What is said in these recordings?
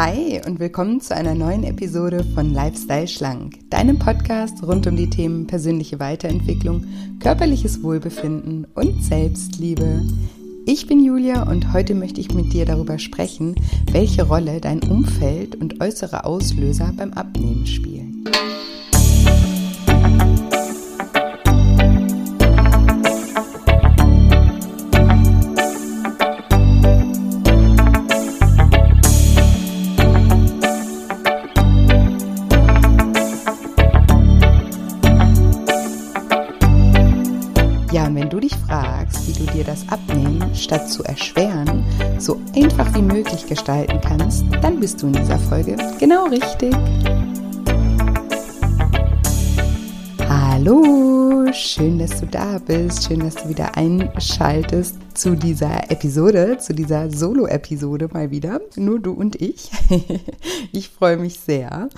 Hi und willkommen zu einer neuen Episode von Lifestyle Schlank, deinem Podcast rund um die Themen persönliche Weiterentwicklung, körperliches Wohlbefinden und Selbstliebe. Ich bin Julia und heute möchte ich mit dir darüber sprechen, welche Rolle dein Umfeld und äußere Auslöser beim Abnehmen spielen. Statt zu erschweren, so einfach wie möglich gestalten kannst, dann bist du in dieser Folge genau richtig. Hallo, schön, dass du da bist, schön, dass du wieder einschaltest zu dieser Episode, zu dieser Solo-Episode mal wieder. Nur du und ich. Ich freue mich sehr.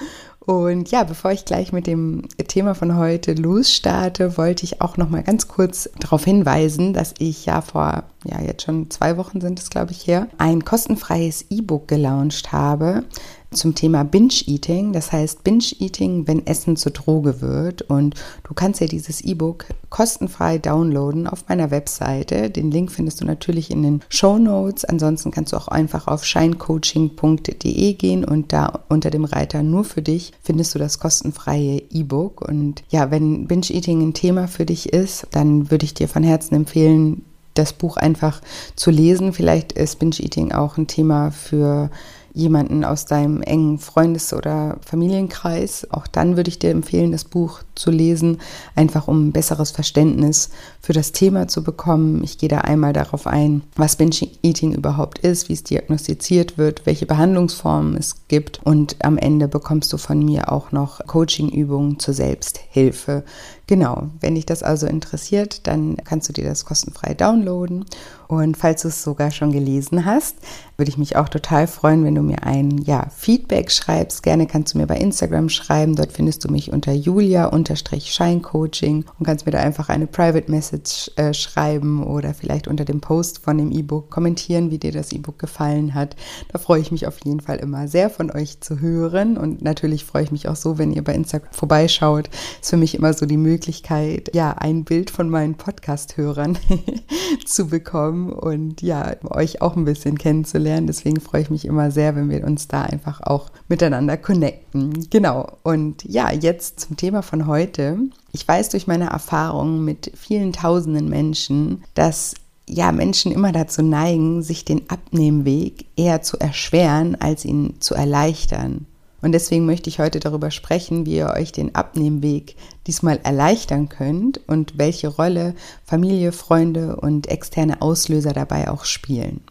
Und ja, bevor ich gleich mit dem Thema von heute losstarte, wollte ich auch noch mal ganz kurz darauf hinweisen, dass ich ja vor ja jetzt schon zwei Wochen sind es glaube ich her ein kostenfreies E-Book gelauncht habe zum Thema Binge-Eating. Das heißt Binge-Eating, wenn Essen zur Droge wird. Und du kannst ja dieses E-Book kostenfrei downloaden auf meiner Webseite. Den Link findest du natürlich in den Show Notes. Ansonsten kannst du auch einfach auf shinecoaching.de gehen und da unter dem Reiter nur für dich findest du das kostenfreie E-Book. Und ja, wenn Binge-Eating ein Thema für dich ist, dann würde ich dir von Herzen empfehlen, das Buch einfach zu lesen. Vielleicht ist Binge-Eating auch ein Thema für jemanden aus deinem engen Freundes- oder Familienkreis. Auch dann würde ich dir empfehlen, das Buch zu lesen, einfach um ein besseres Verständnis für das Thema zu bekommen. Ich gehe da einmal darauf ein, was Binge-Eating überhaupt ist, wie es diagnostiziert wird, welche Behandlungsformen es gibt und am Ende bekommst du von mir auch noch Coaching-Übungen zur Selbsthilfe. Genau, wenn dich das also interessiert, dann kannst du dir das kostenfrei downloaden. Und falls du es sogar schon gelesen hast, würde ich mich auch total freuen, wenn du mir ein ja, Feedback schreibst. Gerne kannst du mir bei Instagram schreiben. Dort findest du mich unter julia-scheincoaching und kannst mir da einfach eine Private Message äh, schreiben oder vielleicht unter dem Post von dem E-Book kommentieren, wie dir das E-Book gefallen hat. Da freue ich mich auf jeden Fall immer sehr von euch zu hören. Und natürlich freue ich mich auch so, wenn ihr bei Instagram vorbeischaut. Ist für mich immer so die Möglichkeit, ja, ein Bild von meinen Podcast-Hörern zu bekommen und ja, euch auch ein bisschen kennenzulernen. Deswegen freue ich mich immer sehr, wenn wir uns da einfach auch miteinander connecten. Genau. Und ja, jetzt zum Thema von heute. Ich weiß durch meine Erfahrungen mit vielen tausenden Menschen, dass ja, Menschen immer dazu neigen, sich den Abnehmweg eher zu erschweren, als ihn zu erleichtern. Und deswegen möchte ich heute darüber sprechen, wie ihr euch den Abnehmweg diesmal erleichtern könnt und welche Rolle Familie, Freunde und externe Auslöser dabei auch spielen.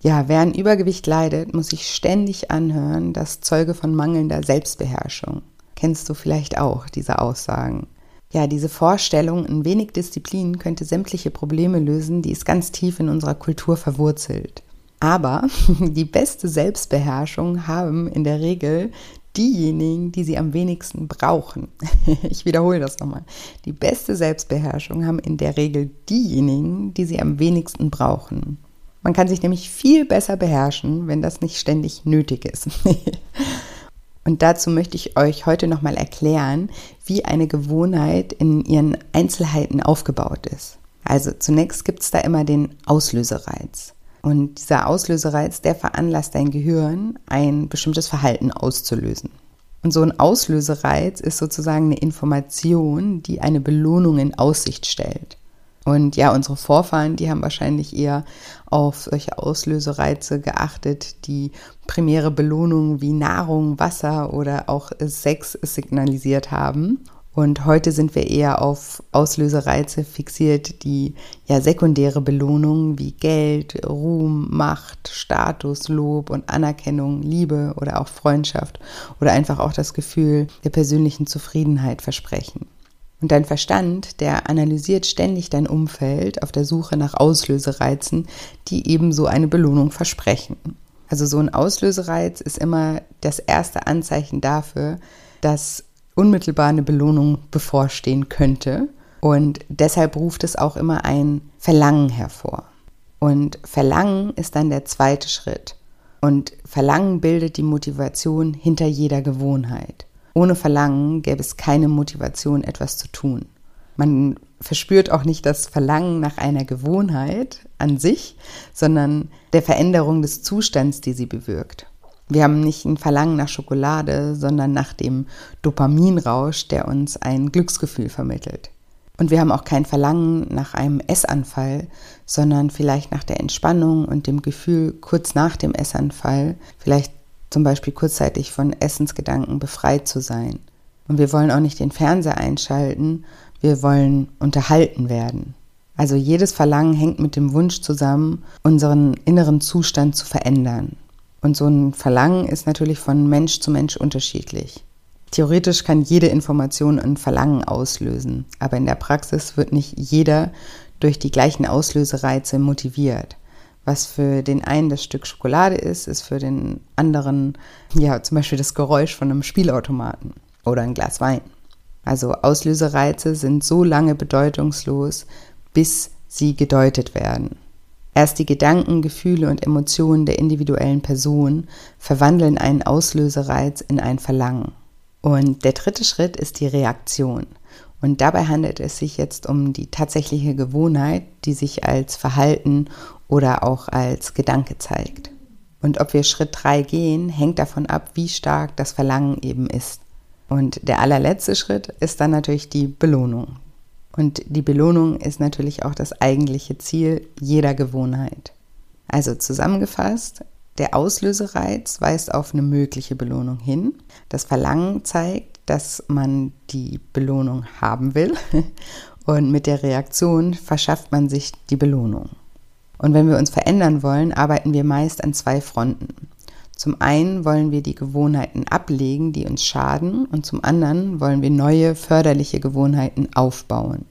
Ja, wer an Übergewicht leidet, muss sich ständig anhören, das Zeuge von mangelnder Selbstbeherrschung. Kennst du vielleicht auch diese Aussagen? Ja, diese Vorstellung, ein wenig Disziplin könnte sämtliche Probleme lösen, die ist ganz tief in unserer Kultur verwurzelt. Aber die beste Selbstbeherrschung haben in der Regel diejenigen, die sie am wenigsten brauchen. ich wiederhole das nochmal. Die beste Selbstbeherrschung haben in der Regel diejenigen, die sie am wenigsten brauchen. Man kann sich nämlich viel besser beherrschen, wenn das nicht ständig nötig ist. Und dazu möchte ich euch heute nochmal erklären, wie eine Gewohnheit in ihren Einzelheiten aufgebaut ist. Also zunächst gibt es da immer den Auslösereiz. Und dieser Auslösereiz, der veranlasst dein Gehirn, ein bestimmtes Verhalten auszulösen. Und so ein Auslösereiz ist sozusagen eine Information, die eine Belohnung in Aussicht stellt. Und ja, unsere Vorfahren, die haben wahrscheinlich eher auf solche Auslösereize geachtet, die primäre Belohnungen wie Nahrung, Wasser oder auch Sex signalisiert haben. Und heute sind wir eher auf Auslösereize fixiert, die ja sekundäre Belohnungen wie Geld, Ruhm, Macht, Status, Lob und Anerkennung, Liebe oder auch Freundschaft oder einfach auch das Gefühl der persönlichen Zufriedenheit versprechen. Und dein Verstand, der analysiert ständig dein Umfeld auf der Suche nach Auslösereizen, die ebenso eine Belohnung versprechen. Also so ein Auslösereiz ist immer das erste Anzeichen dafür, dass unmittelbar eine Belohnung bevorstehen könnte. Und deshalb ruft es auch immer ein Verlangen hervor. Und Verlangen ist dann der zweite Schritt. Und Verlangen bildet die Motivation hinter jeder Gewohnheit. Ohne Verlangen gäbe es keine Motivation, etwas zu tun. Man verspürt auch nicht das Verlangen nach einer Gewohnheit an sich, sondern der Veränderung des Zustands, die sie bewirkt. Wir haben nicht ein Verlangen nach Schokolade, sondern nach dem Dopaminrausch, der uns ein Glücksgefühl vermittelt. Und wir haben auch kein Verlangen nach einem Essanfall, sondern vielleicht nach der Entspannung und dem Gefühl, kurz nach dem Essanfall, vielleicht zum Beispiel kurzzeitig von Essensgedanken befreit zu sein. Und wir wollen auch nicht den Fernseher einschalten, wir wollen unterhalten werden. Also jedes Verlangen hängt mit dem Wunsch zusammen, unseren inneren Zustand zu verändern. Und so ein Verlangen ist natürlich von Mensch zu Mensch unterschiedlich. Theoretisch kann jede Information ein Verlangen auslösen, aber in der Praxis wird nicht jeder durch die gleichen Auslösereize motiviert. Was für den einen das Stück Schokolade ist, ist für den anderen ja zum Beispiel das Geräusch von einem Spielautomaten oder ein Glas Wein. Also Auslösereize sind so lange bedeutungslos, bis sie gedeutet werden. Erst die Gedanken, Gefühle und Emotionen der individuellen Person verwandeln einen Auslösereiz in ein Verlangen. Und der dritte Schritt ist die Reaktion. Und dabei handelt es sich jetzt um die tatsächliche Gewohnheit, die sich als Verhalten oder auch als Gedanke zeigt. Und ob wir Schritt 3 gehen, hängt davon ab, wie stark das Verlangen eben ist. Und der allerletzte Schritt ist dann natürlich die Belohnung. Und die Belohnung ist natürlich auch das eigentliche Ziel jeder Gewohnheit. Also zusammengefasst, der Auslösereiz weist auf eine mögliche Belohnung hin. Das Verlangen zeigt, dass man die Belohnung haben will. Und mit der Reaktion verschafft man sich die Belohnung. Und wenn wir uns verändern wollen, arbeiten wir meist an zwei Fronten. Zum einen wollen wir die Gewohnheiten ablegen, die uns schaden, und zum anderen wollen wir neue, förderliche Gewohnheiten aufbauen.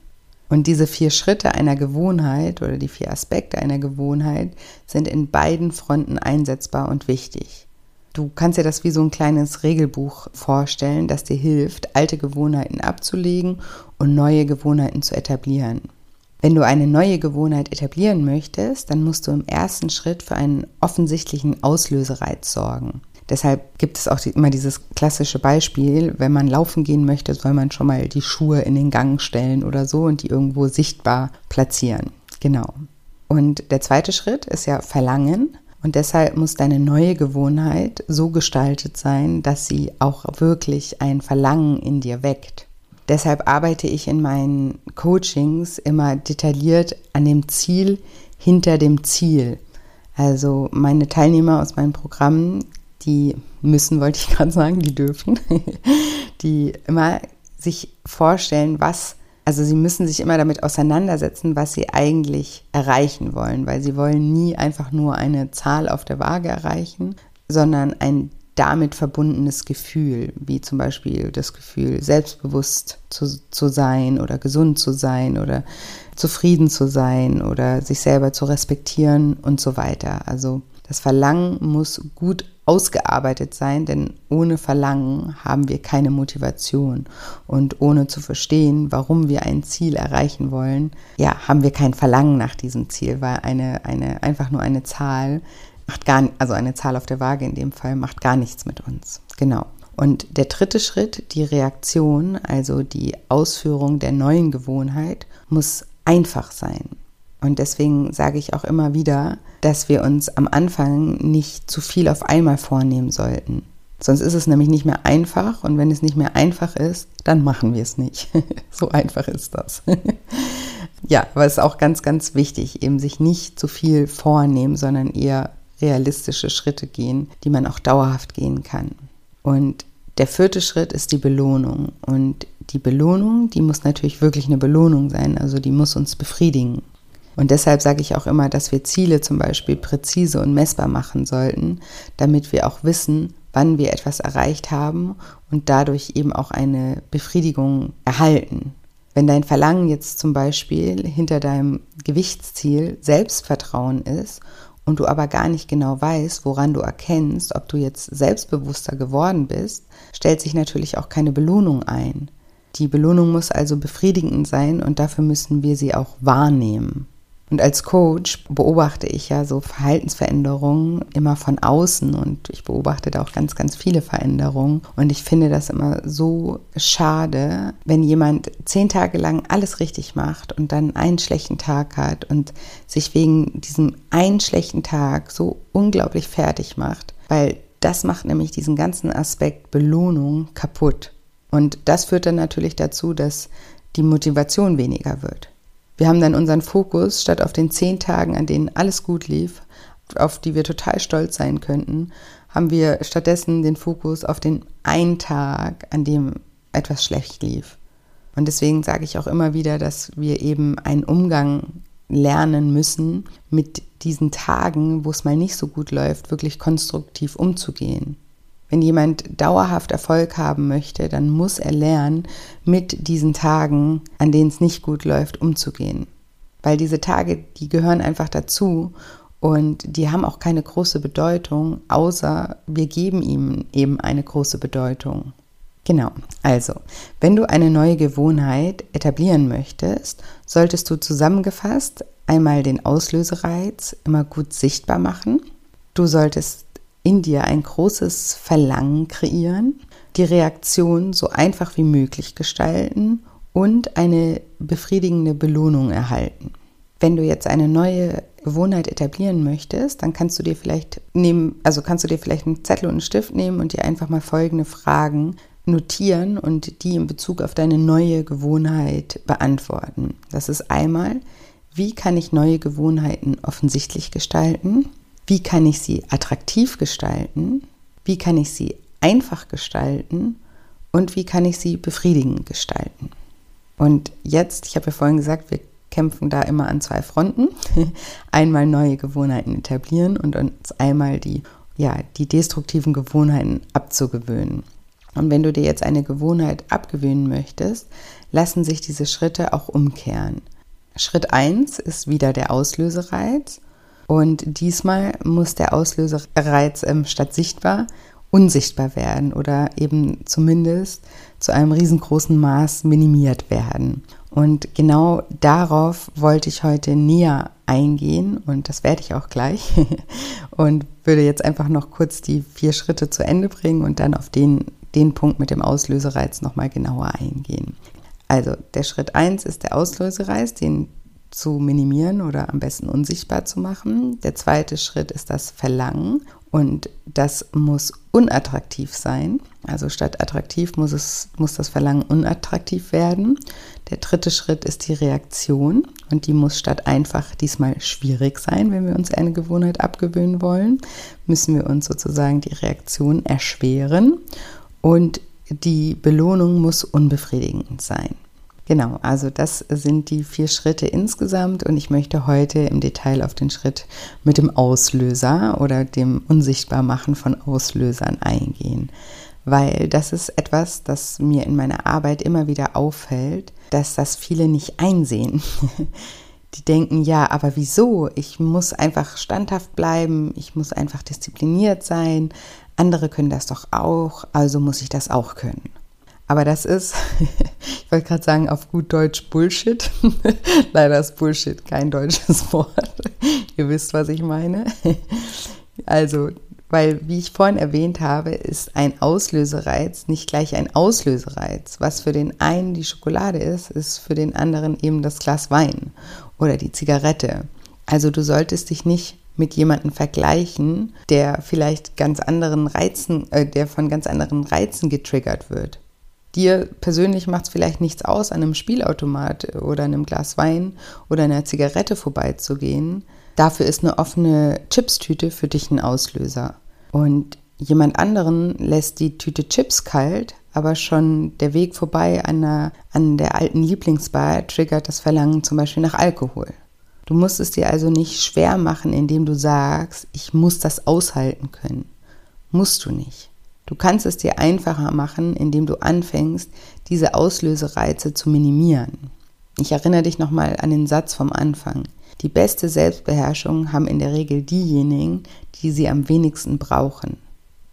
Und diese vier Schritte einer Gewohnheit oder die vier Aspekte einer Gewohnheit sind in beiden Fronten einsetzbar und wichtig. Du kannst dir das wie so ein kleines Regelbuch vorstellen, das dir hilft, alte Gewohnheiten abzulegen und neue Gewohnheiten zu etablieren. Wenn du eine neue Gewohnheit etablieren möchtest, dann musst du im ersten Schritt für einen offensichtlichen Auslösereiz sorgen. Deshalb gibt es auch immer dieses klassische Beispiel, wenn man laufen gehen möchte, soll man schon mal die Schuhe in den Gang stellen oder so und die irgendwo sichtbar platzieren. Genau. Und der zweite Schritt ist ja Verlangen. Und deshalb muss deine neue Gewohnheit so gestaltet sein, dass sie auch wirklich ein Verlangen in dir weckt. Deshalb arbeite ich in meinen Coachings immer detailliert an dem Ziel hinter dem Ziel. Also meine Teilnehmer aus meinen Programmen die müssen, wollte ich gerade sagen, die dürfen, die immer sich vorstellen, was, also sie müssen sich immer damit auseinandersetzen, was sie eigentlich erreichen wollen, weil sie wollen nie einfach nur eine Zahl auf der Waage erreichen, sondern ein damit verbundenes Gefühl, wie zum Beispiel das Gefühl, selbstbewusst zu, zu sein oder gesund zu sein oder zufrieden zu sein oder sich selber zu respektieren und so weiter. Also das Verlangen muss gut ausgearbeitet sein, denn ohne Verlangen haben wir keine Motivation und ohne zu verstehen, warum wir ein Ziel erreichen wollen, ja, haben wir kein Verlangen nach diesem Ziel, weil eine, eine einfach nur eine Zahl macht gar also eine Zahl auf der Waage in dem Fall macht gar nichts mit uns. Genau. Und der dritte Schritt, die Reaktion, also die Ausführung der neuen Gewohnheit, muss einfach sein. Und deswegen sage ich auch immer wieder, dass wir uns am Anfang nicht zu viel auf einmal vornehmen sollten. Sonst ist es nämlich nicht mehr einfach und wenn es nicht mehr einfach ist, dann machen wir es nicht. so einfach ist das. ja, aber es ist auch ganz, ganz wichtig, eben sich nicht zu viel vornehmen, sondern eher realistische Schritte gehen, die man auch dauerhaft gehen kann. Und der vierte Schritt ist die Belohnung. Und die Belohnung, die muss natürlich wirklich eine Belohnung sein, also die muss uns befriedigen. Und deshalb sage ich auch immer, dass wir Ziele zum Beispiel präzise und messbar machen sollten, damit wir auch wissen, wann wir etwas erreicht haben und dadurch eben auch eine Befriedigung erhalten. Wenn dein Verlangen jetzt zum Beispiel hinter deinem Gewichtsziel Selbstvertrauen ist und du aber gar nicht genau weißt, woran du erkennst, ob du jetzt selbstbewusster geworden bist, stellt sich natürlich auch keine Belohnung ein. Die Belohnung muss also befriedigend sein und dafür müssen wir sie auch wahrnehmen. Und als Coach beobachte ich ja so Verhaltensveränderungen immer von außen und ich beobachte da auch ganz, ganz viele Veränderungen. Und ich finde das immer so schade, wenn jemand zehn Tage lang alles richtig macht und dann einen schlechten Tag hat und sich wegen diesem einen schlechten Tag so unglaublich fertig macht, weil das macht nämlich diesen ganzen Aspekt Belohnung kaputt. Und das führt dann natürlich dazu, dass die Motivation weniger wird. Wir haben dann unseren Fokus statt auf den zehn Tagen, an denen alles gut lief, auf die wir total stolz sein könnten, haben wir stattdessen den Fokus auf den einen Tag, an dem etwas schlecht lief. Und deswegen sage ich auch immer wieder, dass wir eben einen Umgang lernen müssen, mit diesen Tagen, wo es mal nicht so gut läuft, wirklich konstruktiv umzugehen. Wenn jemand dauerhaft Erfolg haben möchte, dann muss er lernen, mit diesen Tagen, an denen es nicht gut läuft, umzugehen. Weil diese Tage, die gehören einfach dazu und die haben auch keine große Bedeutung, außer wir geben ihm eben eine große Bedeutung. Genau, also, wenn du eine neue Gewohnheit etablieren möchtest, solltest du zusammengefasst einmal den Auslösereiz immer gut sichtbar machen. Du solltest in dir ein großes Verlangen kreieren, die Reaktion so einfach wie möglich gestalten und eine befriedigende Belohnung erhalten. Wenn du jetzt eine neue Gewohnheit etablieren möchtest, dann kannst du dir vielleicht nehmen, also kannst du dir vielleicht einen Zettel und einen Stift nehmen und dir einfach mal folgende Fragen notieren und die in Bezug auf deine neue Gewohnheit beantworten. Das ist einmal, wie kann ich neue Gewohnheiten offensichtlich gestalten? Wie kann ich sie attraktiv gestalten? Wie kann ich sie einfach gestalten? Und wie kann ich sie befriedigend gestalten? Und jetzt, ich habe ja vorhin gesagt, wir kämpfen da immer an zwei Fronten. einmal neue Gewohnheiten etablieren und uns einmal die, ja, die destruktiven Gewohnheiten abzugewöhnen. Und wenn du dir jetzt eine Gewohnheit abgewöhnen möchtest, lassen sich diese Schritte auch umkehren. Schritt 1 ist wieder der Auslösereiz und diesmal muss der Auslösereiz ähm, statt sichtbar unsichtbar werden oder eben zumindest zu einem riesengroßen Maß minimiert werden. Und genau darauf wollte ich heute näher eingehen und das werde ich auch gleich und würde jetzt einfach noch kurz die vier Schritte zu Ende bringen und dann auf den, den Punkt mit dem Auslösereiz nochmal genauer eingehen. Also der Schritt 1 ist der Auslösereiz, den zu minimieren oder am besten unsichtbar zu machen. Der zweite Schritt ist das Verlangen und das muss unattraktiv sein. Also statt attraktiv muss, es, muss das Verlangen unattraktiv werden. Der dritte Schritt ist die Reaktion und die muss statt einfach diesmal schwierig sein, wenn wir uns eine Gewohnheit abgewöhnen wollen, müssen wir uns sozusagen die Reaktion erschweren und die Belohnung muss unbefriedigend sein. Genau, also das sind die vier Schritte insgesamt und ich möchte heute im Detail auf den Schritt mit dem Auslöser oder dem Unsichtbarmachen von Auslösern eingehen, weil das ist etwas, das mir in meiner Arbeit immer wieder auffällt, dass das viele nicht einsehen. Die denken, ja, aber wieso? Ich muss einfach standhaft bleiben, ich muss einfach diszipliniert sein, andere können das doch auch, also muss ich das auch können. Aber das ist, ich wollte gerade sagen, auf gut Deutsch Bullshit. Leider ist Bullshit kein deutsches Wort. Ihr wisst, was ich meine. Also, weil, wie ich vorhin erwähnt habe, ist ein Auslösereiz nicht gleich ein Auslösereiz. Was für den einen die Schokolade ist, ist für den anderen eben das Glas Wein oder die Zigarette. Also du solltest dich nicht mit jemandem vergleichen, der vielleicht ganz anderen Reizen, äh, der von ganz anderen Reizen getriggert wird. Dir persönlich macht es vielleicht nichts aus, an einem Spielautomat oder einem Glas Wein oder einer Zigarette vorbeizugehen. Dafür ist eine offene Chipstüte für dich ein Auslöser. Und jemand anderen lässt die Tüte Chips kalt, aber schon der Weg vorbei an, einer, an der alten Lieblingsbar triggert das Verlangen zum Beispiel nach Alkohol. Du musst es dir also nicht schwer machen, indem du sagst, ich muss das aushalten können. Musst du nicht. Du kannst es dir einfacher machen, indem du anfängst, diese Auslösereize zu minimieren. Ich erinnere dich nochmal an den Satz vom Anfang. Die beste Selbstbeherrschung haben in der Regel diejenigen, die sie am wenigsten brauchen.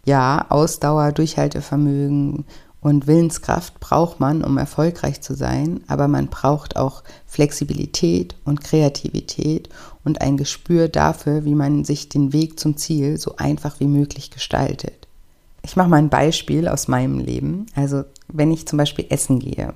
Ja, Ausdauer, Durchhaltevermögen Und Willenskraft braucht man, um erfolgreich zu sein, aber man braucht auch Flexibilität und Kreativität und ein Gespür dafür, wie man sich den Weg zum Ziel so einfach wie möglich gestaltet. Ich mache mal ein Beispiel aus meinem Leben. Also wenn ich zum Beispiel essen gehe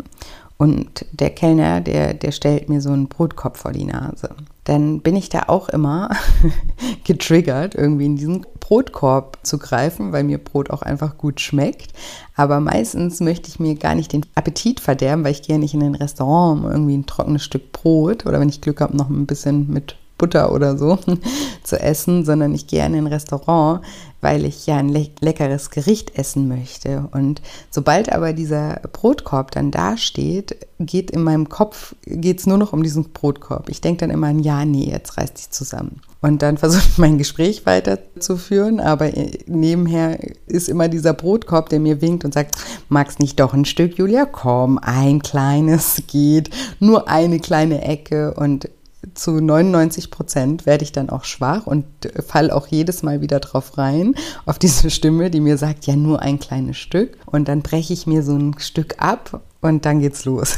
und der Kellner, der, der stellt mir so einen Brotkopf vor die Nase dann bin ich da auch immer getriggert, irgendwie in diesen Brotkorb zu greifen, weil mir Brot auch einfach gut schmeckt. Aber meistens möchte ich mir gar nicht den Appetit verderben, weil ich gehe nicht in ein Restaurant um irgendwie ein trockenes Stück Brot oder wenn ich Glück habe, noch ein bisschen mit Butter oder so zu essen, sondern ich gehe in ein Restaurant, weil ich ja ein le leckeres Gericht essen möchte. Und sobald aber dieser Brotkorb dann dasteht, geht in meinem Kopf geht's nur noch um diesen Brotkorb. Ich denke dann immer an, ja, nee, jetzt reißt dich zusammen. Und dann versuche ich mein Gespräch weiterzuführen, aber nebenher ist immer dieser Brotkorb, der mir winkt und sagt, magst nicht doch ein Stück, Julia? Komm, ein kleines geht, nur eine kleine Ecke und zu 99 Prozent werde ich dann auch schwach und fall auch jedes Mal wieder drauf rein, auf diese Stimme, die mir sagt, ja, nur ein kleines Stück. Und dann breche ich mir so ein Stück ab und dann geht's los.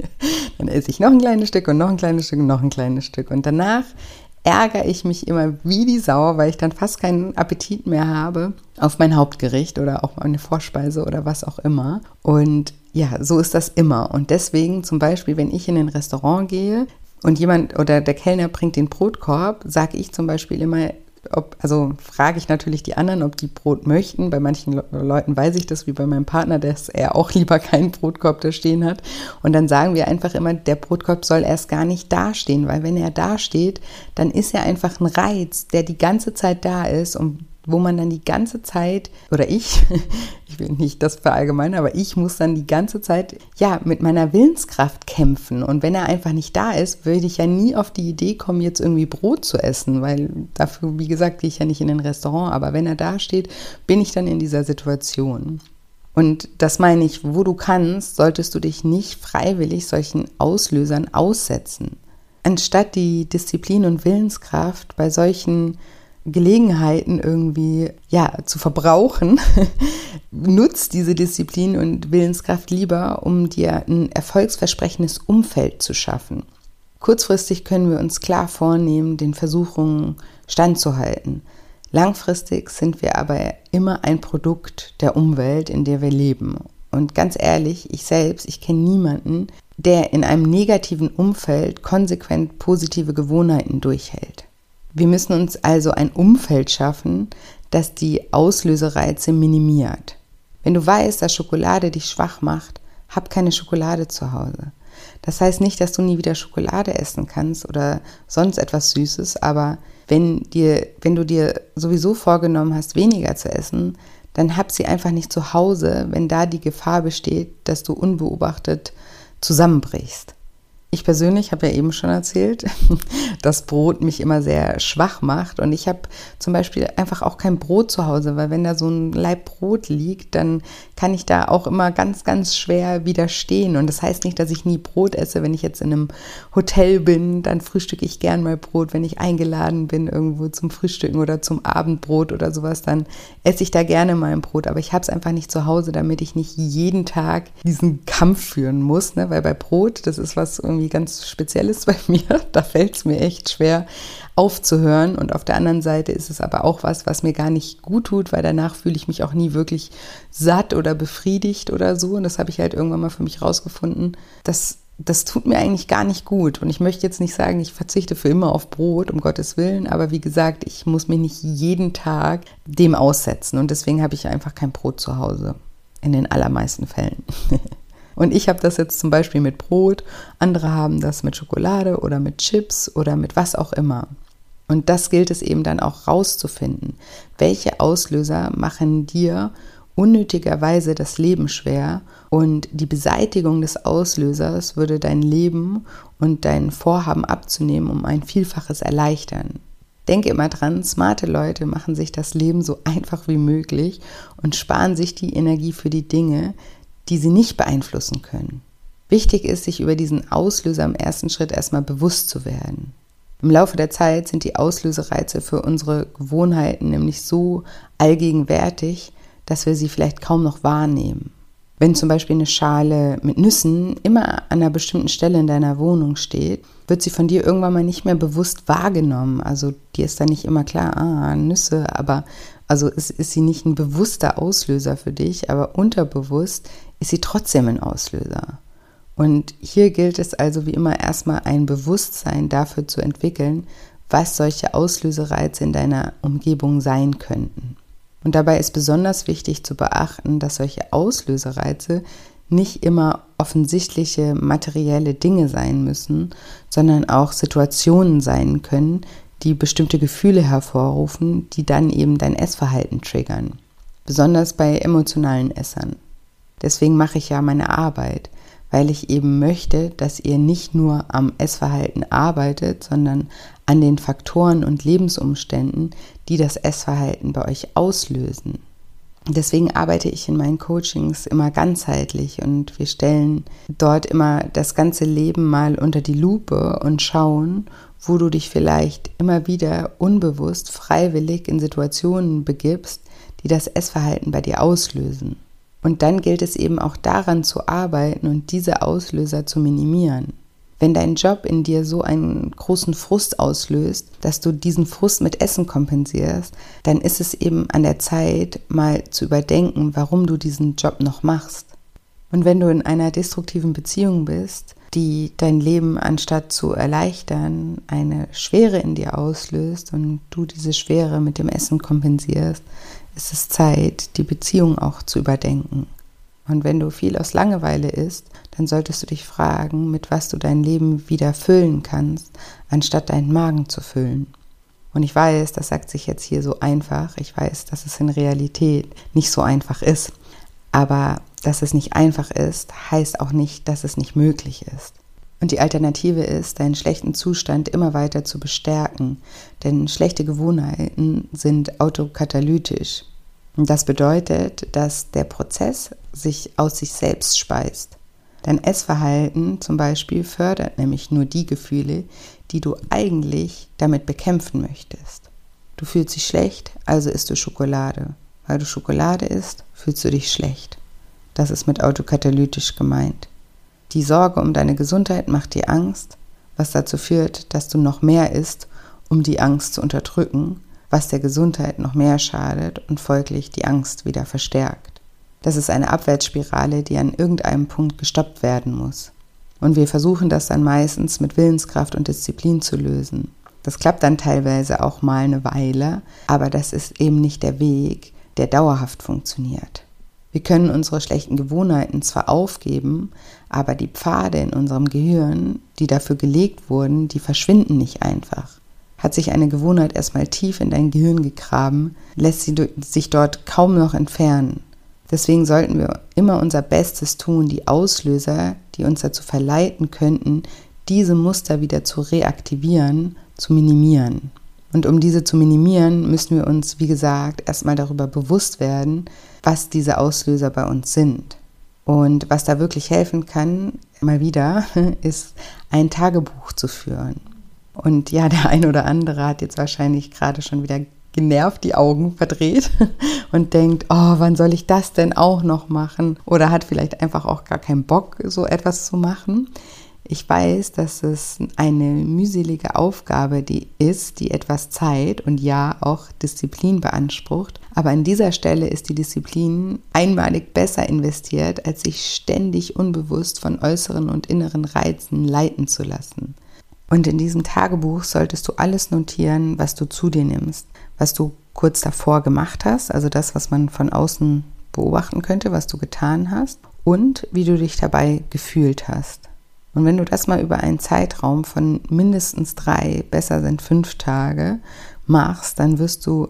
dann esse ich noch ein kleines Stück und noch ein kleines Stück und noch ein kleines Stück. Und danach ärgere ich mich immer wie die Sau, weil ich dann fast keinen Appetit mehr habe auf mein Hauptgericht oder auch meine Vorspeise oder was auch immer. Und ja, so ist das immer. Und deswegen zum Beispiel, wenn ich in ein Restaurant gehe, und jemand oder der Kellner bringt den Brotkorb, sage ich zum Beispiel immer, ob, also frage ich natürlich die anderen, ob die Brot möchten. Bei manchen Le Leuten weiß ich das, wie bei meinem Partner, dass er auch lieber keinen Brotkorb da stehen hat. Und dann sagen wir einfach immer, der Brotkorb soll erst gar nicht dastehen, weil wenn er dasteht, dann ist er einfach ein Reiz, der die ganze Zeit da ist und wo man dann die ganze Zeit, oder ich, ich will nicht das verallgemeinern, aber ich muss dann die ganze Zeit, ja, mit meiner Willenskraft kämpfen. Und wenn er einfach nicht da ist, würde ich ja nie auf die Idee kommen, jetzt irgendwie Brot zu essen, weil dafür, wie gesagt, gehe ich ja nicht in ein Restaurant. Aber wenn er da steht, bin ich dann in dieser Situation. Und das meine ich, wo du kannst, solltest du dich nicht freiwillig solchen Auslösern aussetzen. Anstatt die Disziplin und Willenskraft bei solchen Gelegenheiten irgendwie ja zu verbrauchen, nutzt diese Disziplin und Willenskraft lieber, um dir ein erfolgsversprechendes Umfeld zu schaffen. Kurzfristig können wir uns klar vornehmen, den Versuchungen standzuhalten. Langfristig sind wir aber immer ein Produkt der Umwelt, in der wir leben. Und ganz ehrlich, ich selbst, ich kenne niemanden, der in einem negativen Umfeld konsequent positive Gewohnheiten durchhält. Wir müssen uns also ein Umfeld schaffen, das die Auslösereize minimiert. Wenn du weißt, dass Schokolade dich schwach macht, hab keine Schokolade zu Hause. Das heißt nicht, dass du nie wieder Schokolade essen kannst oder sonst etwas Süßes, aber wenn, dir, wenn du dir sowieso vorgenommen hast, weniger zu essen, dann hab sie einfach nicht zu Hause, wenn da die Gefahr besteht, dass du unbeobachtet zusammenbrichst. Ich persönlich habe ja eben schon erzählt, dass Brot mich immer sehr schwach macht und ich habe zum Beispiel einfach auch kein Brot zu Hause, weil wenn da so ein Leib Brot liegt, dann kann ich da auch immer ganz, ganz schwer widerstehen und das heißt nicht, dass ich nie Brot esse. Wenn ich jetzt in einem Hotel bin, dann frühstücke ich gern mal Brot. Wenn ich eingeladen bin irgendwo zum Frühstücken oder zum Abendbrot oder sowas, dann esse ich da gerne mal ein Brot, aber ich habe es einfach nicht zu Hause, damit ich nicht jeden Tag diesen Kampf führen muss, ne? weil bei Brot, das ist was irgendwie ganz Spezielles bei mir. Da fällt es mir echt schwer aufzuhören. Und auf der anderen Seite ist es aber auch was, was mir gar nicht gut tut, weil danach fühle ich mich auch nie wirklich satt oder befriedigt oder so. Und das habe ich halt irgendwann mal für mich rausgefunden. Das, das tut mir eigentlich gar nicht gut. Und ich möchte jetzt nicht sagen, ich verzichte für immer auf Brot, um Gottes Willen. Aber wie gesagt, ich muss mich nicht jeden Tag dem aussetzen. Und deswegen habe ich einfach kein Brot zu Hause. In den allermeisten Fällen. Und ich habe das jetzt zum Beispiel mit Brot, andere haben das mit Schokolade oder mit Chips oder mit was auch immer. Und das gilt es eben dann auch rauszufinden. Welche Auslöser machen dir unnötigerweise das Leben schwer und die Beseitigung des Auslösers würde dein Leben und dein Vorhaben abzunehmen um ein Vielfaches erleichtern. Denke immer dran, smarte Leute machen sich das Leben so einfach wie möglich und sparen sich die Energie für die Dinge, die sie nicht beeinflussen können. Wichtig ist, sich über diesen Auslöser im ersten Schritt erstmal bewusst zu werden. Im Laufe der Zeit sind die Auslösereize für unsere Gewohnheiten nämlich so allgegenwärtig, dass wir sie vielleicht kaum noch wahrnehmen. Wenn zum Beispiel eine Schale mit Nüssen immer an einer bestimmten Stelle in deiner Wohnung steht, wird sie von dir irgendwann mal nicht mehr bewusst wahrgenommen. Also dir ist da nicht immer klar, ah, Nüsse, aber also ist, ist sie nicht ein bewusster Auslöser für dich, aber unterbewusst ist sie trotzdem ein Auslöser. Und hier gilt es also wie immer erstmal ein Bewusstsein dafür zu entwickeln, was solche Auslösereize in deiner Umgebung sein könnten. Und dabei ist besonders wichtig zu beachten, dass solche Auslösereize nicht immer offensichtliche materielle Dinge sein müssen, sondern auch Situationen sein können, die bestimmte Gefühle hervorrufen, die dann eben dein Essverhalten triggern. Besonders bei emotionalen Essern. Deswegen mache ich ja meine Arbeit, weil ich eben möchte, dass ihr nicht nur am Essverhalten arbeitet, sondern an den Faktoren und Lebensumständen, die das Essverhalten bei euch auslösen. Deswegen arbeite ich in meinen Coachings immer ganzheitlich und wir stellen dort immer das ganze Leben mal unter die Lupe und schauen, wo du dich vielleicht immer wieder unbewusst, freiwillig in Situationen begibst, die das Essverhalten bei dir auslösen. Und dann gilt es eben auch daran zu arbeiten und diese Auslöser zu minimieren. Wenn dein Job in dir so einen großen Frust auslöst, dass du diesen Frust mit Essen kompensierst, dann ist es eben an der Zeit, mal zu überdenken, warum du diesen Job noch machst. Und wenn du in einer destruktiven Beziehung bist, die dein Leben anstatt zu erleichtern, eine Schwere in dir auslöst und du diese Schwere mit dem Essen kompensierst, ist es Zeit, die Beziehung auch zu überdenken. Und wenn du viel aus Langeweile isst, dann solltest du dich fragen, mit was du dein Leben wieder füllen kannst, anstatt deinen Magen zu füllen. Und ich weiß, das sagt sich jetzt hier so einfach. Ich weiß, dass es in Realität nicht so einfach ist. Aber dass es nicht einfach ist, heißt auch nicht, dass es nicht möglich ist. Und die Alternative ist, deinen schlechten Zustand immer weiter zu bestärken, denn schlechte Gewohnheiten sind autokatalytisch. Das bedeutet, dass der Prozess sich aus sich selbst speist. Dein Essverhalten zum Beispiel fördert nämlich nur die Gefühle, die du eigentlich damit bekämpfen möchtest. Du fühlst dich schlecht, also isst du Schokolade. Weil du Schokolade isst, fühlst du dich schlecht. Das ist mit autokatalytisch gemeint. Die Sorge um deine Gesundheit macht dir Angst, was dazu führt, dass du noch mehr isst, um die Angst zu unterdrücken, was der Gesundheit noch mehr schadet und folglich die Angst wieder verstärkt. Das ist eine Abwärtsspirale, die an irgendeinem Punkt gestoppt werden muss. Und wir versuchen das dann meistens mit Willenskraft und Disziplin zu lösen. Das klappt dann teilweise auch mal eine Weile, aber das ist eben nicht der Weg, der dauerhaft funktioniert. Wir können unsere schlechten Gewohnheiten zwar aufgeben, aber die Pfade in unserem Gehirn, die dafür gelegt wurden, die verschwinden nicht einfach. Hat sich eine Gewohnheit erstmal tief in dein Gehirn gegraben, lässt sie sich dort kaum noch entfernen. Deswegen sollten wir immer unser Bestes tun, die Auslöser, die uns dazu verleiten könnten, diese Muster wieder zu reaktivieren, zu minimieren. Und um diese zu minimieren, müssen wir uns, wie gesagt, erstmal darüber bewusst werden, was diese Auslöser bei uns sind. Und was da wirklich helfen kann, mal wieder, ist ein Tagebuch zu führen. Und ja, der ein oder andere hat jetzt wahrscheinlich gerade schon wieder genervt die Augen verdreht und denkt, oh, wann soll ich das denn auch noch machen? Oder hat vielleicht einfach auch gar keinen Bock, so etwas zu machen. Ich weiß, dass es eine mühselige Aufgabe die ist, die etwas Zeit und ja auch Disziplin beansprucht. Aber an dieser Stelle ist die Disziplin einmalig besser investiert, als sich ständig unbewusst von äußeren und inneren Reizen leiten zu lassen. Und in diesem Tagebuch solltest du alles notieren, was du zu dir nimmst, was du kurz davor gemacht hast, also das, was man von außen beobachten könnte, was du getan hast und wie du dich dabei gefühlt hast. Und wenn du das mal über einen Zeitraum von mindestens drei, besser sind fünf Tage machst, dann wirst du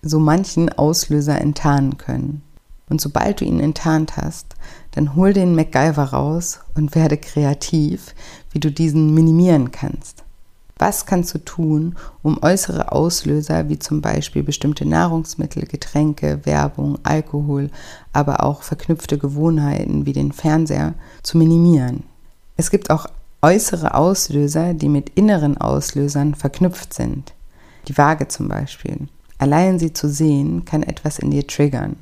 so manchen Auslöser enttarnen können. Und sobald du ihn enttarnt hast, dann hol den MacGyver raus und werde kreativ, wie du diesen minimieren kannst. Was kannst du tun, um äußere Auslöser wie zum Beispiel bestimmte Nahrungsmittel, Getränke, Werbung, Alkohol, aber auch verknüpfte Gewohnheiten wie den Fernseher zu minimieren? Es gibt auch äußere Auslöser, die mit inneren Auslösern verknüpft sind. Die Waage zum Beispiel. Allein sie zu sehen, kann etwas in dir triggern.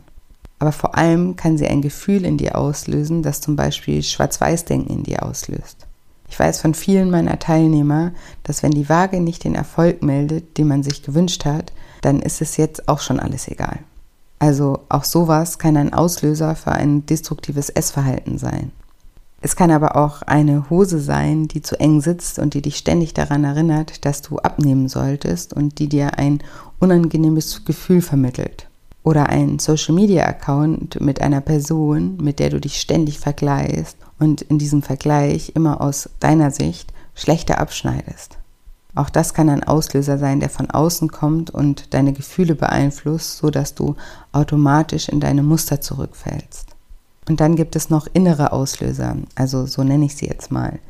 aber vor allem kann sie ein Gefühl in dir auslösen, das zum Beispiel Schwarz-Weiß-Denken in dir auslöst. Ich weiß von vielen meiner Teilnehmer, dass wenn die Waage nicht den Erfolg meldet, den man sich gewünscht hat, dann ist es jetzt auch schon alles egal. Also auch sowas kann ein Auslöser für ein destruktives Essverhalten sein. Es kann aber auch eine Hose sein, die zu eng sitzt und die dich ständig daran erinnert, dass du abnehmen solltest und die dir ein unangenehmes Gefühl vermittelt. Oder ein Social-Media-Account mit einer Person, mit der du dich ständig vergleichst und in diesem Vergleich immer aus deiner Sicht schlechter abschneidest. Auch das kann ein Auslöser sein, der von außen kommt und deine Gefühle beeinflusst, sodass du automatisch in deine Muster zurückfällst. Und dann gibt es noch innere Auslöser, also so nenne ich sie jetzt mal,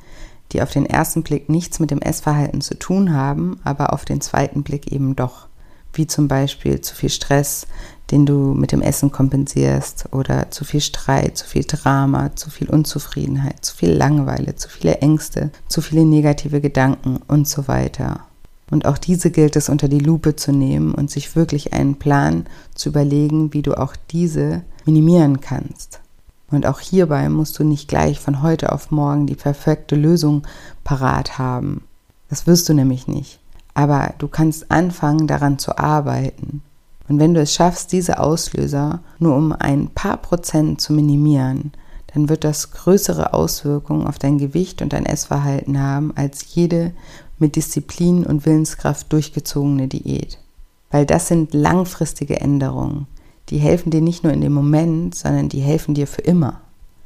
die auf den ersten Blick nichts mit dem Essverhalten zu tun haben, aber auf den zweiten Blick eben doch. Wie zum Beispiel zu viel Stress, den du mit dem Essen kompensierst, oder zu viel Streit, zu viel Drama, zu viel Unzufriedenheit, zu viel Langeweile, zu viele Ängste, zu viele negative Gedanken und so weiter. Und auch diese gilt es unter die Lupe zu nehmen und sich wirklich einen Plan zu überlegen, wie du auch diese minimieren kannst. Und auch hierbei musst du nicht gleich von heute auf morgen die perfekte Lösung parat haben. Das wirst du nämlich nicht. Aber du kannst anfangen, daran zu arbeiten. Und wenn du es schaffst, diese Auslöser nur um ein paar Prozent zu minimieren, dann wird das größere Auswirkungen auf dein Gewicht und dein Essverhalten haben als jede mit Disziplin und Willenskraft durchgezogene Diät. Weil das sind langfristige Änderungen die helfen dir nicht nur in dem Moment, sondern die helfen dir für immer.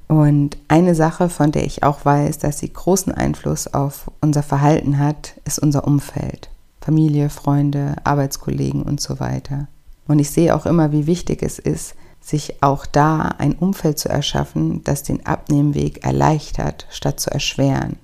Und eine Sache, von der ich auch weiß, dass sie großen Einfluss auf unser Verhalten hat, ist unser Umfeld. Familie, Freunde, Arbeitskollegen und so weiter. Und ich sehe auch immer, wie wichtig es ist, sich auch da ein Umfeld zu erschaffen, das den Abnehmweg erleichtert, statt zu erschweren.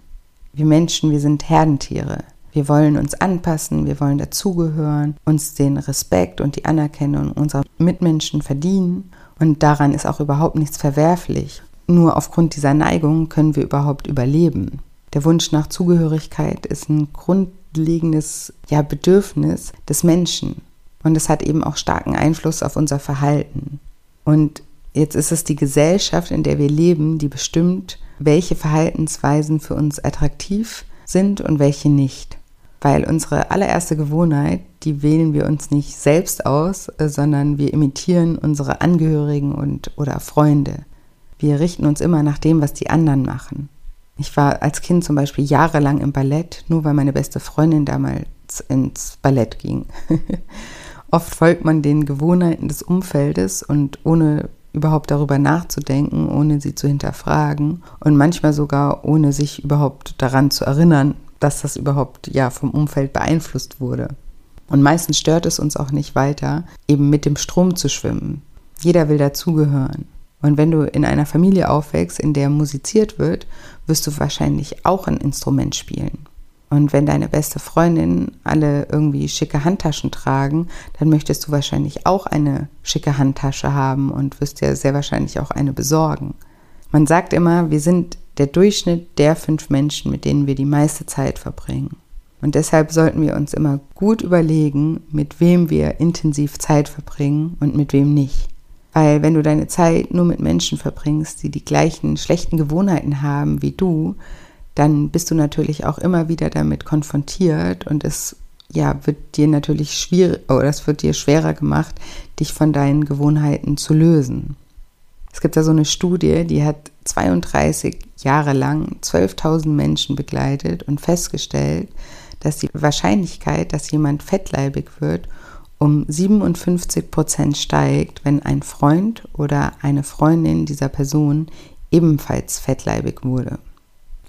Wir Menschen, wir sind Herdentiere. Wir wollen uns anpassen, wir wollen dazugehören, uns den Respekt und die Anerkennung unserer Mitmenschen verdienen. Und daran ist auch überhaupt nichts verwerflich. Nur aufgrund dieser Neigung können wir überhaupt überleben. Der Wunsch nach Zugehörigkeit ist ein grundlegendes ja, Bedürfnis des Menschen. Und es hat eben auch starken Einfluss auf unser Verhalten. Und jetzt ist es die Gesellschaft, in der wir leben, die bestimmt, welche Verhaltensweisen für uns attraktiv sind und welche nicht. Weil unsere allererste Gewohnheit, die wählen wir uns nicht selbst aus, äh, sondern wir imitieren unsere Angehörigen und oder Freunde. Wir richten uns immer nach dem, was die anderen machen. Ich war als Kind zum Beispiel jahrelang im Ballett, nur weil meine beste Freundin damals ins Ballett ging. Oft folgt man den Gewohnheiten des Umfeldes und ohne überhaupt darüber nachzudenken, ohne sie zu hinterfragen und manchmal sogar ohne sich überhaupt daran zu erinnern, dass das überhaupt ja vom Umfeld beeinflusst wurde. Und meistens stört es uns auch nicht weiter, eben mit dem Strom zu schwimmen. Jeder will dazugehören. Und wenn du in einer Familie aufwächst, in der musiziert wird, wirst du wahrscheinlich auch ein Instrument spielen. Und wenn deine beste Freundin alle irgendwie schicke Handtaschen tragen, dann möchtest du wahrscheinlich auch eine schicke Handtasche haben und wirst dir sehr wahrscheinlich auch eine besorgen. Man sagt immer, wir sind der Durchschnitt der fünf Menschen, mit denen wir die meiste Zeit verbringen. Und deshalb sollten wir uns immer gut überlegen, mit wem wir intensiv Zeit verbringen und mit wem nicht. Weil wenn du deine Zeit nur mit Menschen verbringst, die die gleichen schlechten Gewohnheiten haben wie du, dann bist du natürlich auch immer wieder damit konfrontiert und es ja, wird dir natürlich schwierig oder es wird dir schwerer gemacht, dich von deinen Gewohnheiten zu lösen. Es gibt da so eine Studie, die hat 32 Jahre lang 12.000 Menschen begleitet und festgestellt, dass die Wahrscheinlichkeit, dass jemand fettleibig wird, um 57 Prozent steigt, wenn ein Freund oder eine Freundin dieser Person ebenfalls fettleibig wurde.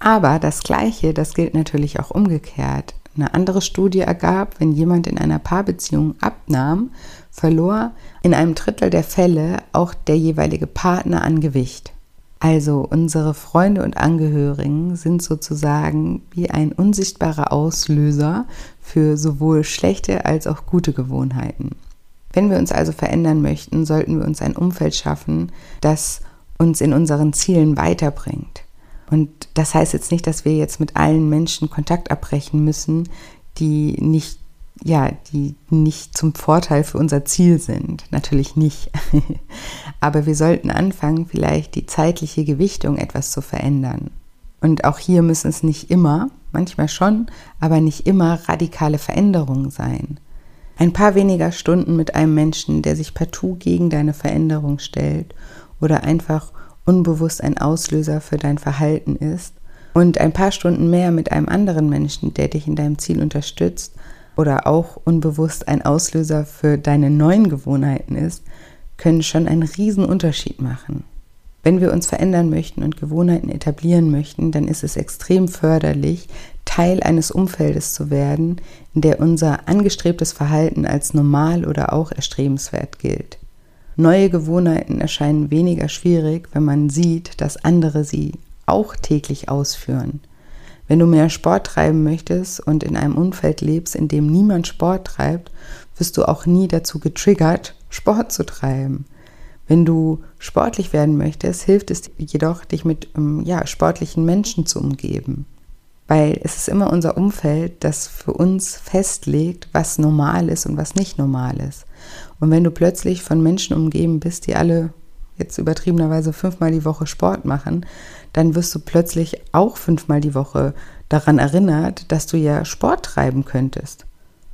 Aber das Gleiche, das gilt natürlich auch umgekehrt. Eine andere Studie ergab, wenn jemand in einer Paarbeziehung abnahm, verlor in einem Drittel der Fälle auch der jeweilige Partner an Gewicht. Also unsere Freunde und Angehörigen sind sozusagen wie ein unsichtbarer Auslöser für sowohl schlechte als auch gute Gewohnheiten. Wenn wir uns also verändern möchten, sollten wir uns ein Umfeld schaffen, das uns in unseren Zielen weiterbringt. Und das heißt jetzt nicht, dass wir jetzt mit allen Menschen Kontakt abbrechen müssen, die nicht ja, die nicht zum Vorteil für unser Ziel sind. Natürlich nicht. Aber wir sollten anfangen, vielleicht die zeitliche Gewichtung etwas zu verändern. Und auch hier müssen es nicht immer, manchmal schon, aber nicht immer radikale Veränderungen sein. Ein paar weniger Stunden mit einem Menschen, der sich partout gegen deine Veränderung stellt oder einfach unbewusst ein Auslöser für dein Verhalten ist und ein paar Stunden mehr mit einem anderen Menschen, der dich in deinem Ziel unterstützt oder auch unbewusst ein Auslöser für deine neuen Gewohnheiten ist, können schon einen riesen Unterschied machen. Wenn wir uns verändern möchten und Gewohnheiten etablieren möchten, dann ist es extrem förderlich, Teil eines Umfeldes zu werden, in der unser angestrebtes Verhalten als normal oder auch erstrebenswert gilt. Neue Gewohnheiten erscheinen weniger schwierig, wenn man sieht, dass andere sie auch täglich ausführen. Wenn du mehr Sport treiben möchtest und in einem Umfeld lebst, in dem niemand Sport treibt, wirst du auch nie dazu getriggert, Sport zu treiben. Wenn du sportlich werden möchtest, hilft es jedoch, dich mit ähm, ja, sportlichen Menschen zu umgeben. Weil es ist immer unser Umfeld, das für uns festlegt, was normal ist und was nicht normal ist. Und wenn du plötzlich von Menschen umgeben bist, die alle jetzt übertriebenerweise fünfmal die Woche Sport machen, dann wirst du plötzlich auch fünfmal die Woche daran erinnert, dass du ja Sport treiben könntest.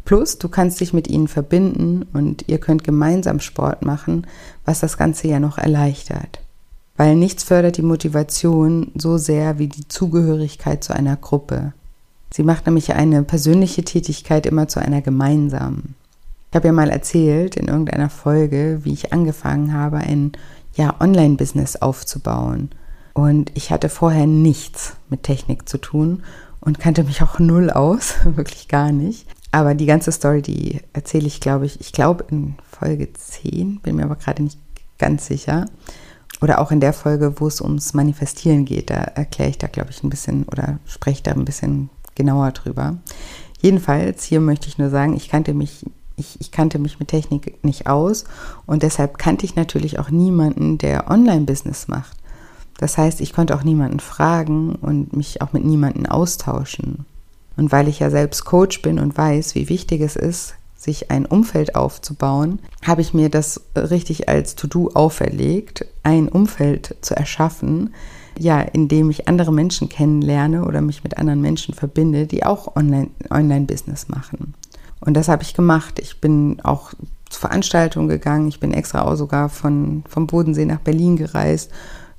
Plus, du kannst dich mit ihnen verbinden und ihr könnt gemeinsam Sport machen, was das Ganze ja noch erleichtert. Weil nichts fördert die Motivation so sehr wie die Zugehörigkeit zu einer Gruppe. Sie macht nämlich eine persönliche Tätigkeit immer zu einer gemeinsamen. Ich habe ja mal erzählt in irgendeiner Folge, wie ich angefangen habe, ein ja, Online-Business aufzubauen. Und ich hatte vorher nichts mit Technik zu tun und kannte mich auch null aus, wirklich gar nicht. Aber die ganze Story, die erzähle ich, glaube ich, ich glaube in Folge 10, bin mir aber gerade nicht ganz sicher. Oder auch in der Folge, wo es ums Manifestieren geht, da erkläre ich da, glaube ich, ein bisschen oder spreche da ein bisschen genauer drüber. Jedenfalls, hier möchte ich nur sagen, ich kannte mich, ich, ich kannte mich mit Technik nicht aus und deshalb kannte ich natürlich auch niemanden, der Online-Business macht. Das heißt, ich konnte auch niemanden fragen und mich auch mit niemanden austauschen. Und weil ich ja selbst Coach bin und weiß, wie wichtig es ist, sich ein Umfeld aufzubauen, habe ich mir das richtig als To-Do auferlegt, ein Umfeld zu erschaffen, ja, in dem ich andere Menschen kennenlerne oder mich mit anderen Menschen verbinde, die auch Online-Business Online machen. Und das habe ich gemacht. Ich bin auch zu Veranstaltungen gegangen. Ich bin extra auch sogar von, vom Bodensee nach Berlin gereist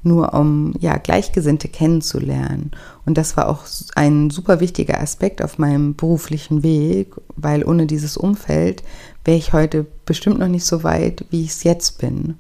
nur um ja Gleichgesinnte kennenzulernen. Und das war auch ein super wichtiger Aspekt auf meinem beruflichen Weg, weil ohne dieses Umfeld wäre ich heute bestimmt noch nicht so weit, wie ich es jetzt bin.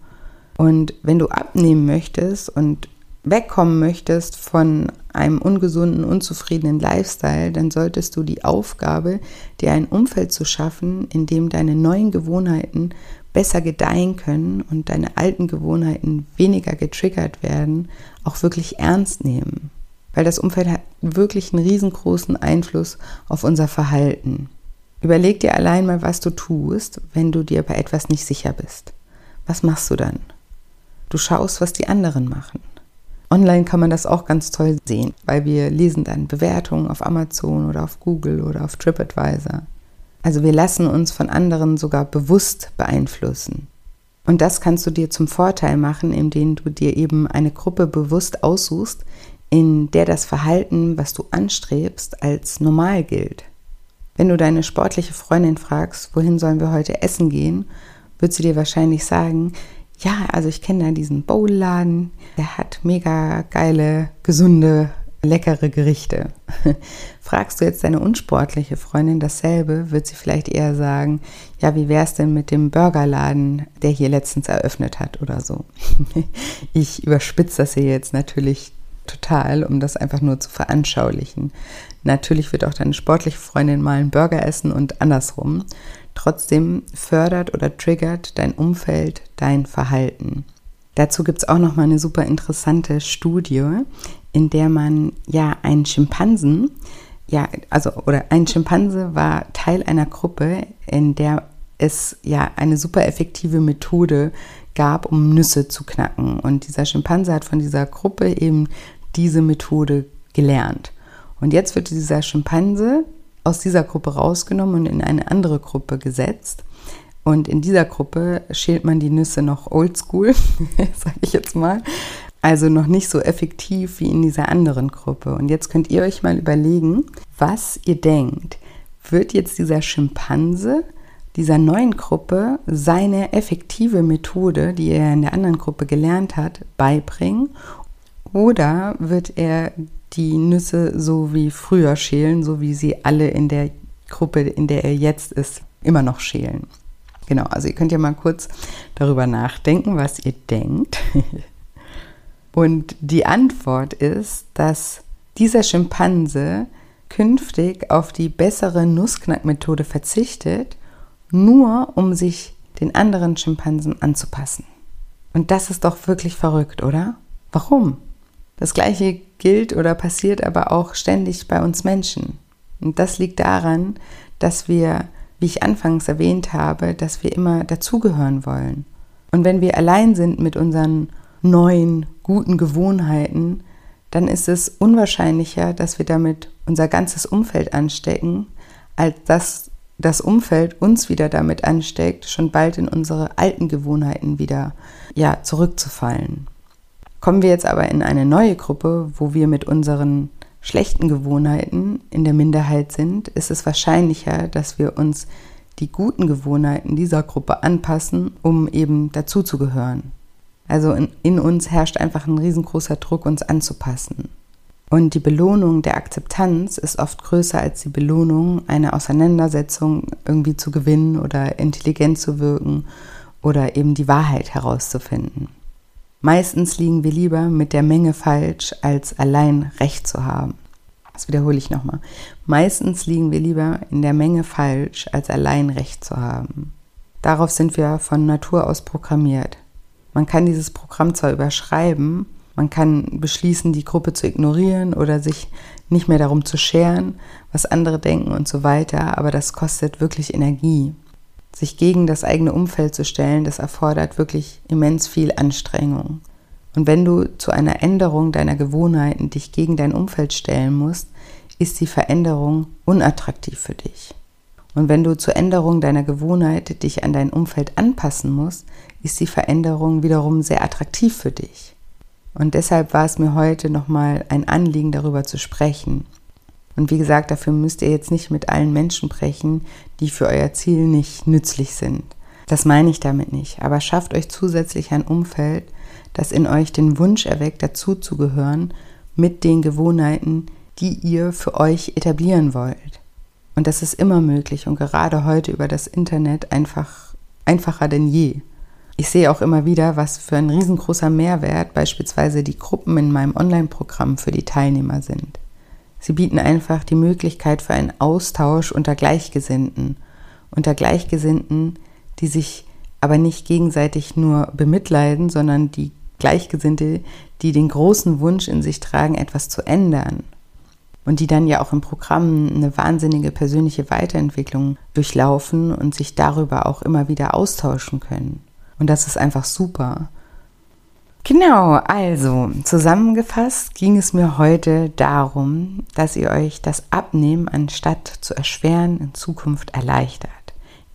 Und wenn du abnehmen möchtest und wegkommen möchtest von einem ungesunden, unzufriedenen Lifestyle, dann solltest du die Aufgabe, dir ein Umfeld zu schaffen, in dem deine neuen Gewohnheiten besser gedeihen können und deine alten Gewohnheiten weniger getriggert werden, auch wirklich ernst nehmen. Weil das Umfeld hat wirklich einen riesengroßen Einfluss auf unser Verhalten. Überleg dir allein mal, was du tust, wenn du dir bei etwas nicht sicher bist. Was machst du dann? Du schaust, was die anderen machen. Online kann man das auch ganz toll sehen, weil wir lesen dann Bewertungen auf Amazon oder auf Google oder auf TripAdvisor. Also wir lassen uns von anderen sogar bewusst beeinflussen. Und das kannst du dir zum Vorteil machen, indem du dir eben eine Gruppe bewusst aussuchst, in der das Verhalten, was du anstrebst, als normal gilt. Wenn du deine sportliche Freundin fragst, wohin sollen wir heute essen gehen, wird sie dir wahrscheinlich sagen, ja, also ich kenne da diesen Bowlladen, der hat mega geile, gesunde leckere Gerichte. Fragst du jetzt deine unsportliche Freundin dasselbe, wird sie vielleicht eher sagen, ja, wie wäre es denn mit dem Burgerladen, der hier letztens eröffnet hat oder so. ich überspitze das hier jetzt natürlich total, um das einfach nur zu veranschaulichen. Natürlich wird auch deine sportliche Freundin mal einen Burger essen und andersrum. Trotzdem fördert oder triggert dein Umfeld dein Verhalten. Dazu gibt es auch noch mal eine super interessante Studie, in der man ja einen Schimpansen, ja, also, oder ein Schimpanse war Teil einer Gruppe, in der es ja eine super effektive Methode gab, um Nüsse zu knacken. Und dieser Schimpanse hat von dieser Gruppe eben diese Methode gelernt. Und jetzt wird dieser Schimpanse aus dieser Gruppe rausgenommen und in eine andere Gruppe gesetzt. Und in dieser Gruppe schält man die Nüsse noch oldschool, sage ich jetzt mal. Also noch nicht so effektiv wie in dieser anderen Gruppe. Und jetzt könnt ihr euch mal überlegen, was ihr denkt. Wird jetzt dieser Schimpanse dieser neuen Gruppe seine effektive Methode, die er in der anderen Gruppe gelernt hat, beibringen? Oder wird er die Nüsse so wie früher schälen, so wie sie alle in der Gruppe, in der er jetzt ist, immer noch schälen? Genau, also ihr könnt ja mal kurz darüber nachdenken, was ihr denkt. Und die Antwort ist, dass dieser Schimpanse künftig auf die bessere Nussknackmethode verzichtet, nur um sich den anderen Schimpansen anzupassen. Und das ist doch wirklich verrückt, oder? Warum? Das gleiche gilt oder passiert aber auch ständig bei uns Menschen. Und das liegt daran, dass wir, wie ich anfangs erwähnt habe, dass wir immer dazugehören wollen. Und wenn wir allein sind mit unseren neuen, guten Gewohnheiten, dann ist es unwahrscheinlicher, dass wir damit unser ganzes Umfeld anstecken, als dass das Umfeld uns wieder damit ansteckt, schon bald in unsere alten Gewohnheiten wieder ja, zurückzufallen. Kommen wir jetzt aber in eine neue Gruppe, wo wir mit unseren schlechten Gewohnheiten in der Minderheit sind, ist es wahrscheinlicher, dass wir uns die guten Gewohnheiten dieser Gruppe anpassen, um eben dazuzugehören. Also in, in uns herrscht einfach ein riesengroßer Druck, uns anzupassen. Und die Belohnung der Akzeptanz ist oft größer als die Belohnung, eine Auseinandersetzung irgendwie zu gewinnen oder intelligent zu wirken oder eben die Wahrheit herauszufinden. Meistens liegen wir lieber mit der Menge falsch, als allein recht zu haben. Das wiederhole ich nochmal. Meistens liegen wir lieber in der Menge falsch, als allein recht zu haben. Darauf sind wir von Natur aus programmiert. Man kann dieses Programm zwar überschreiben, man kann beschließen, die Gruppe zu ignorieren oder sich nicht mehr darum zu scheren, was andere denken und so weiter, aber das kostet wirklich Energie. Sich gegen das eigene Umfeld zu stellen, das erfordert wirklich immens viel Anstrengung. Und wenn du zu einer Änderung deiner Gewohnheiten dich gegen dein Umfeld stellen musst, ist die Veränderung unattraktiv für dich. Und wenn du zur Änderung deiner Gewohnheit dich an dein Umfeld anpassen musst, ist die Veränderung wiederum sehr attraktiv für dich. Und deshalb war es mir heute nochmal ein Anliegen, darüber zu sprechen. Und wie gesagt, dafür müsst ihr jetzt nicht mit allen Menschen sprechen, die für euer Ziel nicht nützlich sind. Das meine ich damit nicht. Aber schafft euch zusätzlich ein Umfeld, das in euch den Wunsch erweckt, dazuzugehören mit den Gewohnheiten, die ihr für euch etablieren wollt. Und das ist immer möglich und gerade heute über das Internet einfach einfacher denn je. Ich sehe auch immer wieder, was für ein riesengroßer Mehrwert beispielsweise die Gruppen in meinem Online-Programm für die Teilnehmer sind. Sie bieten einfach die Möglichkeit für einen Austausch unter Gleichgesinnten, unter Gleichgesinnten, die sich aber nicht gegenseitig nur bemitleiden, sondern die Gleichgesinnte, die den großen Wunsch in sich tragen, etwas zu ändern und die dann ja auch im Programm eine wahnsinnige persönliche Weiterentwicklung durchlaufen und sich darüber auch immer wieder austauschen können. Und das ist einfach super. Genau, also zusammengefasst ging es mir heute darum, dass ihr euch das Abnehmen anstatt zu erschweren in Zukunft erleichtert,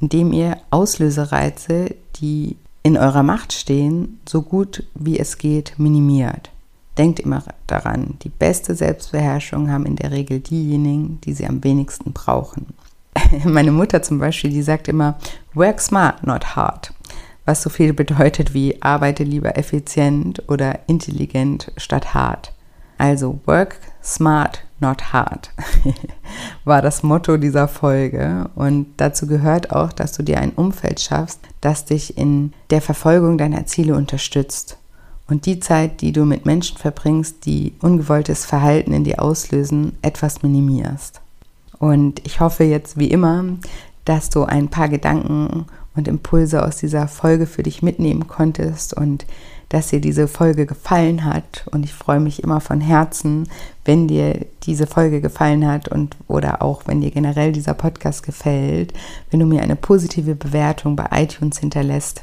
indem ihr Auslösereize, die in eurer Macht stehen, so gut wie es geht minimiert. Denkt immer daran, die beste Selbstbeherrschung haben in der Regel diejenigen, die sie am wenigsten brauchen. Meine Mutter zum Beispiel, die sagt immer, work smart, not hard. Was so viel bedeutet wie arbeite lieber effizient oder intelligent statt hart. Also work smart, not hard war das Motto dieser Folge. Und dazu gehört auch, dass du dir ein Umfeld schaffst, das dich in der Verfolgung deiner Ziele unterstützt und die Zeit, die du mit Menschen verbringst, die ungewolltes Verhalten in dir auslösen, etwas minimierst. Und ich hoffe jetzt wie immer, dass du ein paar Gedanken und Impulse aus dieser Folge für dich mitnehmen konntest und dass dir diese Folge gefallen hat. Und ich freue mich immer von Herzen, wenn dir diese Folge gefallen hat und oder auch wenn dir generell dieser Podcast gefällt, wenn du mir eine positive Bewertung bei iTunes hinterlässt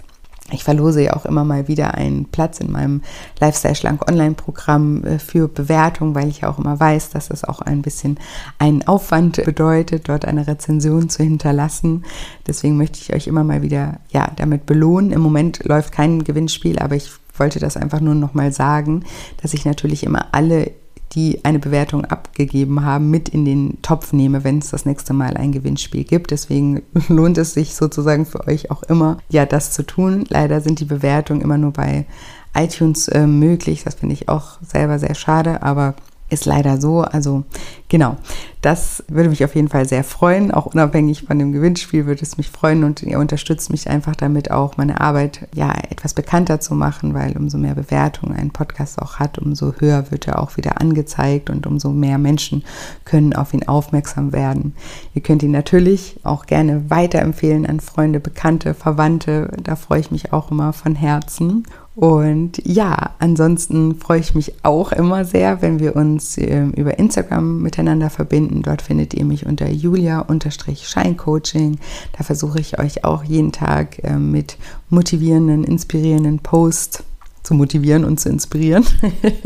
Ich verlose ja auch immer mal wieder einen Platz in meinem Lifestyle Schlank Online-Programm äh, für Bewertung, weil ich ja auch immer weiß, dass es auch ein bisschen einen Aufwand bedeutet, dort eine Rezension zu hinterlassen. Deswegen möchte ich euch immer mal wieder ja damit belohnen. Im Moment läuft kein Gewinnspiel, aber ich wollte das einfach nur noch mal sagen, dass ich natürlich immer alle die eine Bewertung abgegeben haben, mit in den Topf nehme, wenn es das nächste Mal ein Gewinnspiel gibt. Deswegen lohnt es sich sozusagen für euch auch immer, ja, das zu tun. Leider sind die Bewertungen immer nur bei iTunes äh, möglich. Das finde ich auch selber sehr schade, aber ist leider so. Also genau, das würde mich auf jeden Fall sehr freuen. Auch unabhängig von dem Gewinnspiel würde es mich freuen und ihr unterstützt mich einfach damit auch meine Arbeit ja etwas bekannter zu machen, weil umso mehr Bewertung ein Podcast auch hat, umso höher wird er auch wieder angezeigt und umso mehr Menschen können auf ihn aufmerksam werden. Ihr könnt ihn natürlich auch gerne weiterempfehlen an Freunde, Bekannte, Verwandte. Da freue ich mich auch immer von Herzen. Und ja, ansonsten freue ich mich auch immer sehr, wenn wir uns äh, über Instagram miteinander verbinden. Dort findet ihr mich unter julia-scheincoaching. Da versuche ich euch auch jeden Tag äh, mit motivierenden, inspirierenden Posts zu motivieren und zu inspirieren.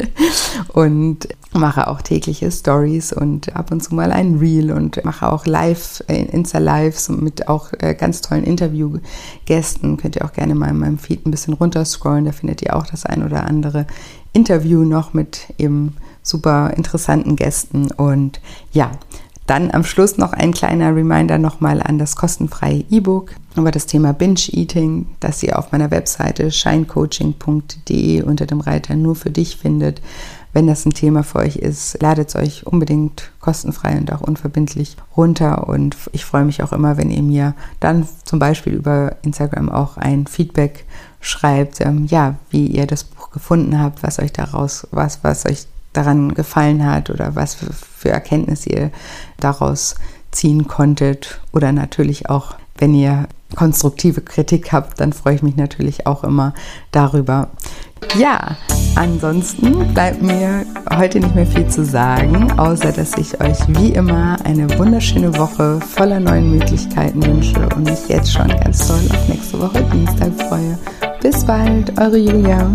und mache auch tägliche Stories und ab und zu mal ein Reel und mache auch Live, äh, Insta-Lives mit auch äh, ganz tollen Interviewgästen. Könnt ihr auch gerne mal in meinem Feed ein bisschen runterscrollen, da findet ihr auch das ein oder andere Interview noch mit eben super interessanten Gästen. Und ja, dann am Schluss noch ein kleiner Reminder nochmal an das kostenfreie E-Book über das Thema Binge-Eating, das ihr auf meiner Webseite shinecoaching.de unter dem Reiter nur für dich findet. Wenn das ein Thema für euch ist, ladet es euch unbedingt kostenfrei und auch unverbindlich runter. Und ich freue mich auch immer, wenn ihr mir dann zum Beispiel über Instagram auch ein Feedback schreibt, ähm, ja, wie ihr das Buch gefunden habt, was euch daraus, was, was euch daran gefallen hat oder was für, für Erkenntnisse ihr daraus ziehen konntet. Oder natürlich auch, wenn ihr konstruktive Kritik habt, dann freue ich mich natürlich auch immer darüber. Ja, ansonsten bleibt mir heute nicht mehr viel zu sagen, außer dass ich euch wie immer eine wunderschöne Woche voller neuen Möglichkeiten wünsche und mich jetzt schon ganz toll auf nächste Woche Dienstag freue. Bis bald, eure Julia.